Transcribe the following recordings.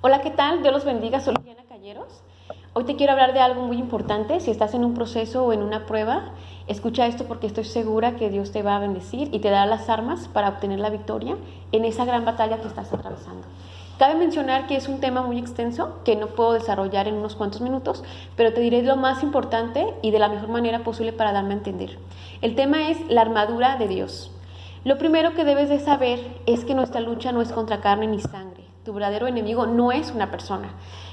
Hola, ¿qué tal? Dios los bendiga, soy Liliana Calleros. Hoy te quiero hablar de algo muy importante. Si estás en un proceso o en una prueba, escucha esto porque estoy segura que Dios te va a bendecir y te dará las armas para obtener la victoria en esa gran batalla que estás atravesando. Cabe mencionar que es un tema muy extenso que no puedo desarrollar en unos cuantos minutos, pero te diré lo más importante y de la mejor manera posible para darme a entender. El tema es la armadura de Dios. Lo primero que debes de saber es que nuestra lucha no es contra carne ni sangre. Tu verdadero enemigo no es una persona.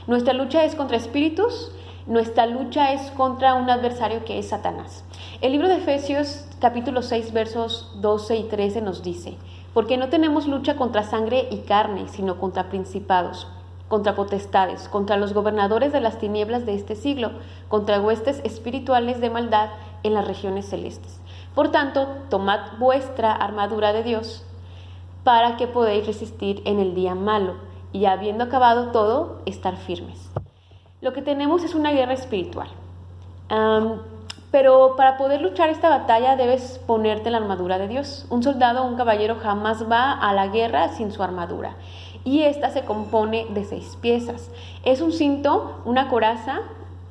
Nuestra lucha es contra espíritus, nuestra lucha es contra un adversario que es Satanás. El libro de Efesios capítulo 6 versos 12 y 13 nos dice, porque no tenemos lucha contra sangre y carne, sino contra principados, contra potestades, contra los gobernadores de las tinieblas de este siglo, contra huestes espirituales de maldad en las regiones celestes. Por tanto, tomad vuestra armadura de Dios para que podáis resistir en el día malo y habiendo acabado todo, estar firmes. Lo que tenemos es una guerra espiritual. pero para poder luchar esta batalla debes ponerte la armadura de Dios. Un soldado o un caballero jamás va a la guerra sin su armadura. Y esta se compone de seis piezas. Es un cinto, una coraza,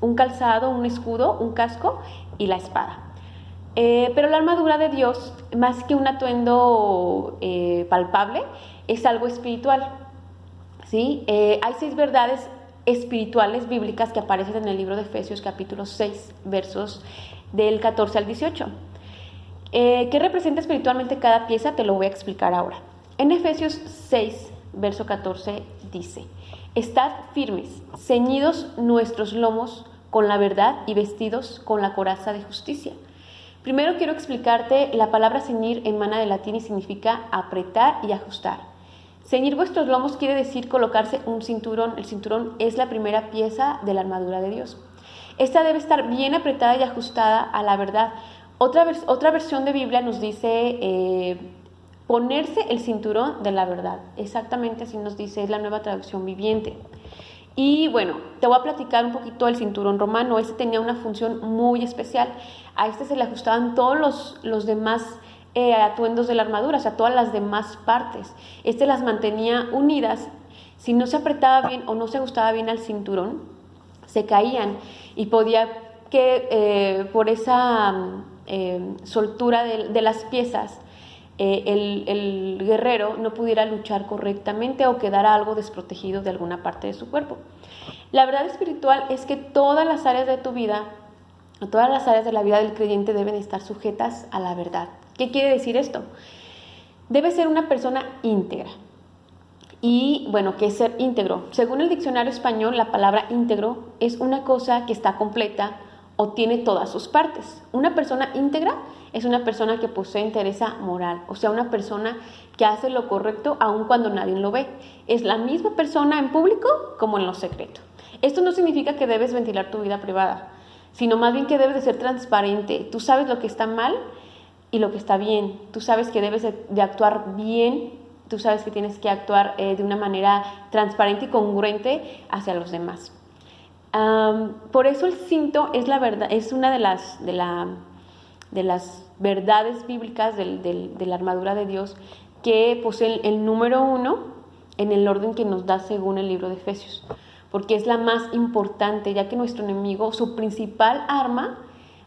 un calzado, un escudo, un casco y la espada. Eh, pero la armadura de Dios, más que un atuendo eh, palpable, es algo espiritual. ¿sí? Eh, hay seis verdades espirituales bíblicas que aparecen en el libro de Efesios capítulo 6, versos del 14 al 18. ¿Qué representa espiritualmente cada pieza? Te lo voy a explicar ahora. En Efesios 6, verso 14 dice, Estad firmes, ceñidos nuestros lomos con la verdad y vestidos con la coraza de justicia Primero quiero explicarte la palabra ceñir en mana de latín y significa apretar y ajustar. Ceñir vuestros lomos quiere decir colocarse un cinturón. El cinturón es la primera pieza de la armadura de Dios. Esta debe estar bien apretada y ajustada a la verdad. Otra, otra versión de Biblia nos dice eh, ponerse el cinturón de la verdad. Exactamente así nos dice, es la nueva traducción viviente. Y bueno, te voy a platicar un poquito del cinturón romano. Este tenía una función muy especial. A este se le ajustaban todos los, los demás eh, atuendos de la armadura, o sea, todas las demás partes. Este las mantenía unidas. Si no se apretaba bien o no se ajustaba bien al cinturón, se caían y podía que eh, por esa eh, soltura de las piezas eh, el, guerrero no pudiera luchar correctamente o quedara algo desprotegido de alguna parte de su cuerpo. La verdad espiritual es que todas las áreas de tu vida, todas las áreas de la vida del creyente deben estar sujetas a la verdad. ¿Qué quiere decir esto? Debe ser una persona íntegra. Y bueno, ¿qué es ser íntegro? Según el diccionario español, la palabra íntegro es una cosa que está completa o tiene todas sus partes. Una persona íntegra es una persona que posee interés moral, o sea, una persona que hace lo correcto aun cuando nadie lo ve. Es la misma persona en público como en lo secreto. Esto no significa que debes ventilar tu vida privada, sino más bien que debes de ser transparente. Tú sabes lo que está mal y lo que está bien. Tú sabes que debes de, actuar bien. Tú sabes que tienes que actuar eh, de una manera transparente y congruente hacia los demás. por eso el cinto es la verdad, es una de las, de la, de las verdades bíblicas de la armadura de Dios que posee el, número uno en el orden que nos da según el libro de Efesios, porque es la más importante, ya que nuestro enemigo, su principal arma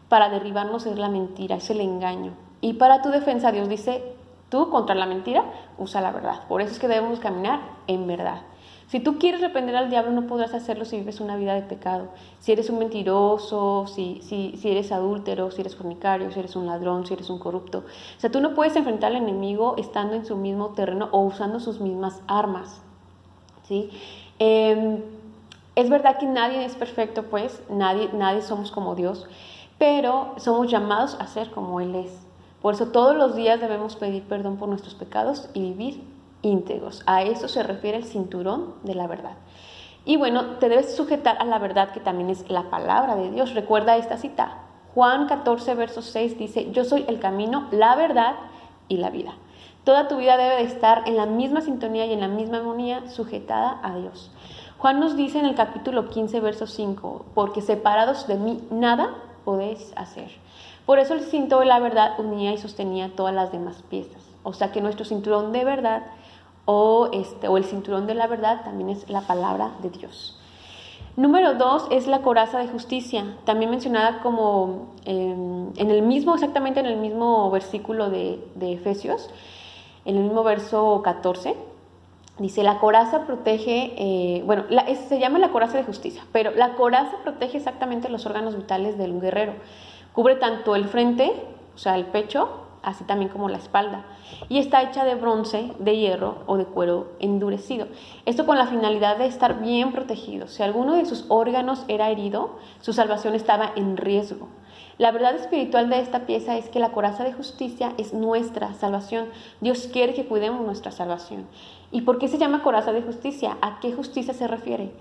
para derribarnos es la mentira, es el engaño. Y para tu defensa Dios dice, tú contra la mentira, usa la verdad. Por eso es que debemos caminar en verdad. Si tú quieres reprender al diablo, no podrás hacerlo si vives una vida de pecado. Si eres un mentiroso, si, si, si eres adúltero, si eres fornicario, si eres un ladrón, si eres un corrupto. O sea, tú no puedes enfrentar al enemigo estando en su mismo terreno o usando sus mismas armas. ¿sí? Em, es verdad que nadie es perfecto, pues, nadie, nadie somos como Dios, pero somos llamados a ser como Él es. Por eso todos los días debemos pedir perdón por nuestros pecados y vivir íntegros. A eso se refiere el cinturón de la verdad. Y bueno, te debes sujetar a la verdad que también es la palabra de Dios. Recuerda esta cita. Juan 14, verso 6 dice, yo soy el camino, la verdad y la vida. Toda tu vida debe de estar en la misma sintonía y en la misma armonía sujetada a Dios. Juan nos dice en el capítulo 15, verso 5, porque separados de mí nada podéis hacer. Por eso el cinto de la verdad unía y sostenía todas las demás piezas. O sea que nuestro cinturón de verdad o, este, o el cinturón de la verdad también es la palabra de Dios. Número dos es la coraza de justicia, también mencionada como em, en el mismo, exactamente en el mismo versículo de, Efesios, en el mismo verso 14. Dice, la coraza protege, eh, bueno, se llama la coraza de justicia, pero la coraza protege exactamente los órganos vitales del guerrero. Cubre tanto el frente, o sea, el pecho, así también como la espalda. Y está hecha de bronce, de hierro o de cuero endurecido. Esto con la finalidad de estar bien protegido. Si alguno de sus órganos era herido, su salvación estaba en riesgo. La verdad espiritual de esta pieza es que la coraza de justicia es nuestra salvación. Dios quiere que cuidemos nuestra salvación. ¿Y por qué se llama coraza de justicia? ¿A qué justicia se refiere?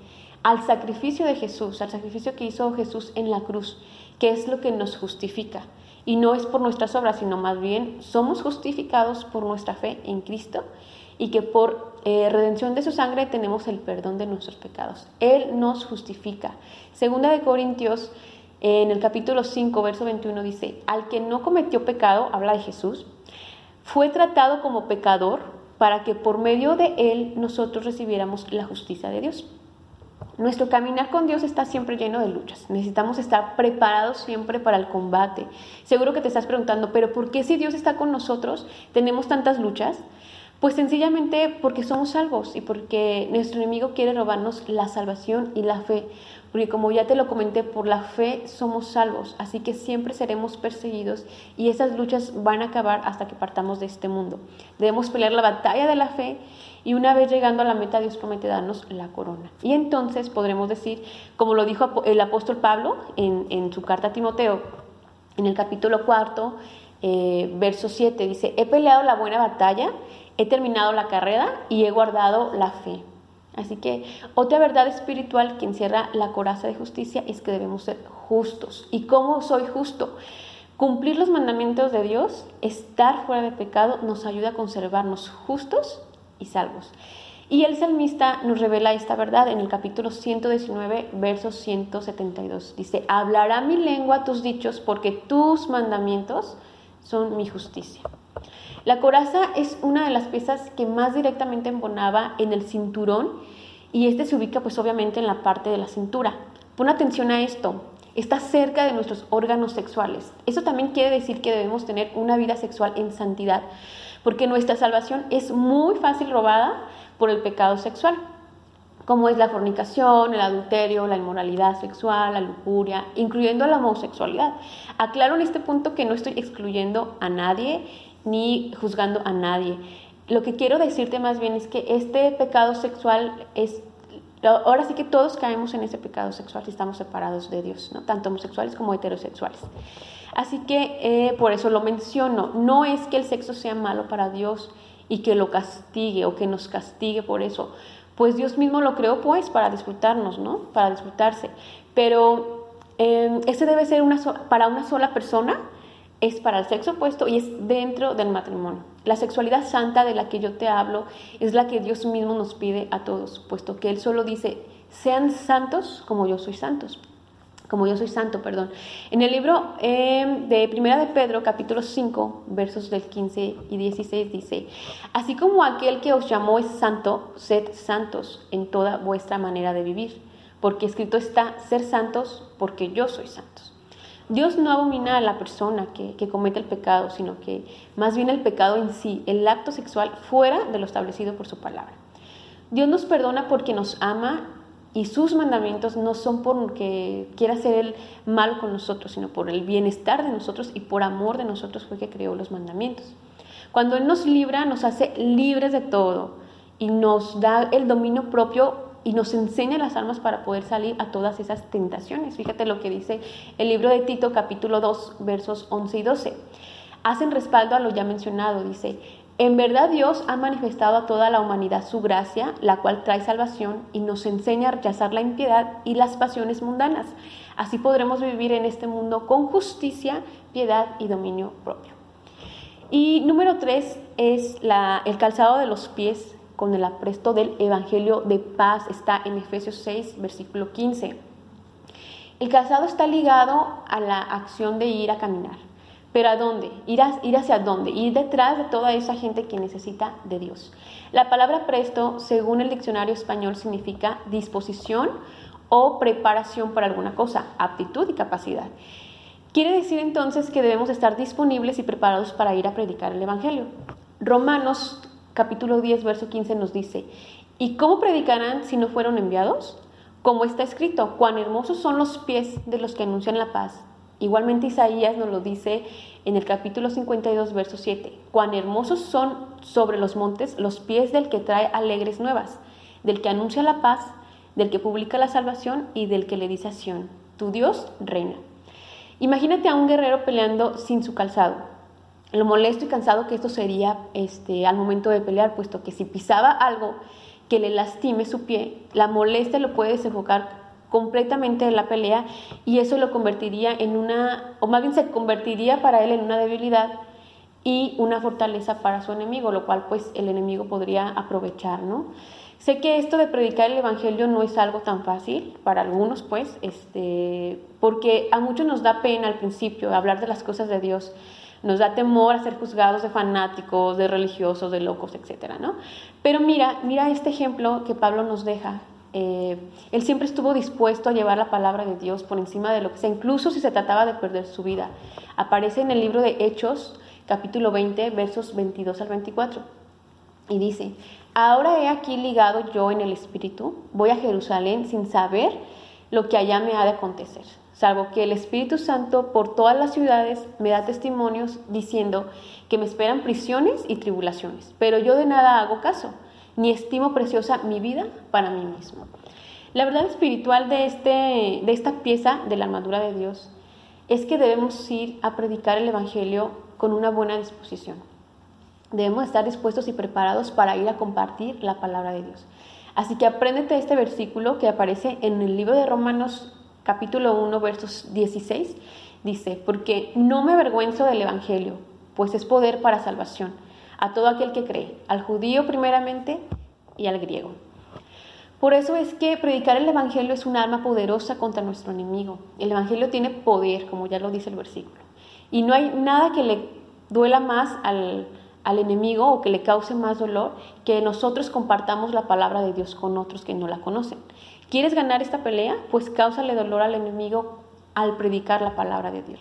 Al sacrificio de Jesús, al sacrificio que hizo Jesús en la cruz, que es lo que nos justifica y no es por nuestras obras, sino más bien somos justificados por nuestra fe en Cristo y que por eh, redención de su sangre tenemos el perdón de nuestros pecados. Él nos justifica. Segunda de Corintios, en el capítulo 5, verso 21 dice, al que no cometió pecado, habla de Jesús, fue tratado como pecador para que por medio de él nosotros recibiéramos la justicia de Dios. Nuestro caminar con Dios está siempre lleno de luchas. Necesitamos estar preparados siempre para el combate. Seguro que te estás preguntando, pero ¿por qué si Dios está con nosotros tenemos tantas luchas? Pues sencillamente porque somos salvos y porque nuestro enemigo quiere robarnos la salvación y la fe. Porque como ya te lo comenté, por la fe somos salvos, así que siempre seremos perseguidos y esas luchas van a acabar hasta que partamos de este mundo. Debemos pelear la batalla de la fe y una vez llegando a la meta Dios promete darnos la corona. Y entonces podremos decir, como lo dijo el apóstol Pablo en, su carta a Timoteo, en el capítulo cuarto, eh, verso 7, dice, he peleado la buena batalla, he terminado la carrera y he guardado la fe. Así que otra verdad espiritual que encierra la coraza de justicia es que debemos ser justos. ¿Y cómo soy justo? Cumplir los mandamientos de Dios, estar fuera de pecado, nos ayuda a conservarnos justos y salvos. Y el salmista nos revela esta verdad en el capítulo 119, verso 172. Dice, hablará mi lengua tus dichos porque tus mandamientos son mi justicia. La coraza es una de las piezas que más directamente embonaba en el cinturón y este se ubica pues obviamente en la parte de la cintura. Pon atención a esto, está cerca de nuestros órganos sexuales. Eso también quiere decir que debemos tener una vida sexual en santidad, porque nuestra salvación es muy fácil robada por el pecado sexual, como es la fornicación, el adulterio, la inmoralidad sexual, la lujuria, incluyendo la homosexualidad. Aclaro en este punto que no estoy excluyendo a nadie ni juzgando a nadie. Lo que quiero decirte más bien es que este pecado sexual es Ahora sí que todos caemos en ese pecado sexual si estamos separados de Dios, ¿no? tanto homosexuales como heterosexuales. Así que eh, por eso lo menciono. No es que el sexo sea malo para Dios y que lo castigue o que nos castigue por eso. Pues Dios mismo lo creó pues para disfrutarnos, ¿no? Para disfrutarse. Pero eh, ese debe ser una para una sola persona es para el sexo opuesto y es dentro del matrimonio. La sexualidad santa de la que yo te hablo es la que Dios mismo nos pide a todos, puesto que Él solo dice, sean santos como yo soy santos. Como yo soy santo, perdón. En el libro em, de Primera de Pedro, capítulo 5, versos del 15 y 16, dice, así como aquel que os llamó es santo, sed santos en toda vuestra manera de vivir, porque escrito está, ser santos porque yo soy santos. Dios no abomina a la persona que, comete el pecado, sino que más bien el pecado en sí, el acto sexual fuera de lo establecido por su palabra. Dios nos perdona porque nos ama y sus mandamientos no son porque quiera hacer el mal con nosotros, sino por el bienestar de nosotros y por amor de nosotros fue que creó los mandamientos. Cuando Él nos libra, nos hace libres de todo y nos da el dominio propio y nos enseña las armas para poder salir a todas esas tentaciones. Fíjate lo que dice el libro de Tito capítulo 2 versos 11 y 12. Hacen respaldo a lo ya mencionado, dice, en verdad Dios ha manifestado a toda la humanidad su gracia, la cual trae salvación y nos enseña a rechazar la impiedad y las pasiones mundanas. Así podremos vivir en este mundo con justicia, piedad y dominio propio. Y número tres es la, el calzado de los pies con el apresto del Evangelio de paz. Está en Efesios 6, versículo 15. El calzado está ligado a la acción de ir a caminar. ¿Pero a dónde? Ir, ir hacia dónde? Ir detrás de toda esa gente que necesita de Dios. La palabra presto, según el diccionario español, significa disposición o preparación para alguna cosa, aptitud y capacidad. Quiere decir entonces que debemos estar disponibles y preparados para ir a predicar el Evangelio. Romanos capítulo 10, verso 15 nos dice, ¿y cómo predicarán si no fueron enviados? Como está escrito, cuán hermosos son los pies de los que anuncian la paz. Igualmente Isaías nos lo dice en el capítulo 52, verso 7, cuán hermosos son sobre los montes los pies del que trae alegres nuevas, del que anuncia la paz, del que publica la salvación y del que le dice a Sión, tu Dios reina. Imagínate a un guerrero peleando sin su calzado. Lo molesto y cansado que esto sería este, al momento de pelear, puesto que si pisaba algo que le lastime su pie, la molestia lo puede desenfocar completamente en la pelea y eso lo convertiría en una, o más bien se convertiría para él en una debilidad y una fortaleza para su enemigo, lo cual pues el enemigo podría aprovechar, ¿no? Sé que esto de predicar el evangelio no es algo tan fácil para algunos, pues, este, porque a muchos nos da pena al principio hablar de las cosas de Dios. Nos da temor a ser juzgados de fanáticos, de religiosos, de locos, etcétera, ¿no? Pero mira, mira este ejemplo que Pablo nos deja. Eh, él siempre estuvo dispuesto a llevar la palabra de Dios por encima de lo que sea, incluso si se trataba de perder su vida. Aparece en el libro de Hechos, capítulo 20, versos 22 al 24. Y dice, ahora he aquí ligado yo en el Espíritu, voy a Jerusalén sin saber lo que allá me ha de acontecer, salvo que el Espíritu Santo por todas las ciudades me da testimonios diciendo que me esperan prisiones y tribulaciones, pero yo de nada hago caso, ni estimo preciosa mi vida para mí mismo. La verdad espiritual de, este, de esta pieza de la armadura de Dios es que debemos ir a predicar el Evangelio con una buena disposición. Debemos estar dispuestos y preparados para ir a compartir la palabra de Dios. Así que apréndete este versículo que aparece en el libro de Romanos capítulo 1 versos 16. Dice, porque no me avergüenzo del Evangelio, pues es poder para salvación a todo aquel que cree, al judío primeramente y al griego. Por eso es que predicar el Evangelio es un arma poderosa contra nuestro enemigo. El Evangelio tiene poder, como ya lo dice el versículo. Y no hay nada que le duela más al, al enemigo o que le cause más dolor que nosotros compartamos la palabra de Dios con otros que no la conocen. ¿Quieres ganar esta pelea? Pues cáusale dolor al enemigo al predicar la palabra de Dios.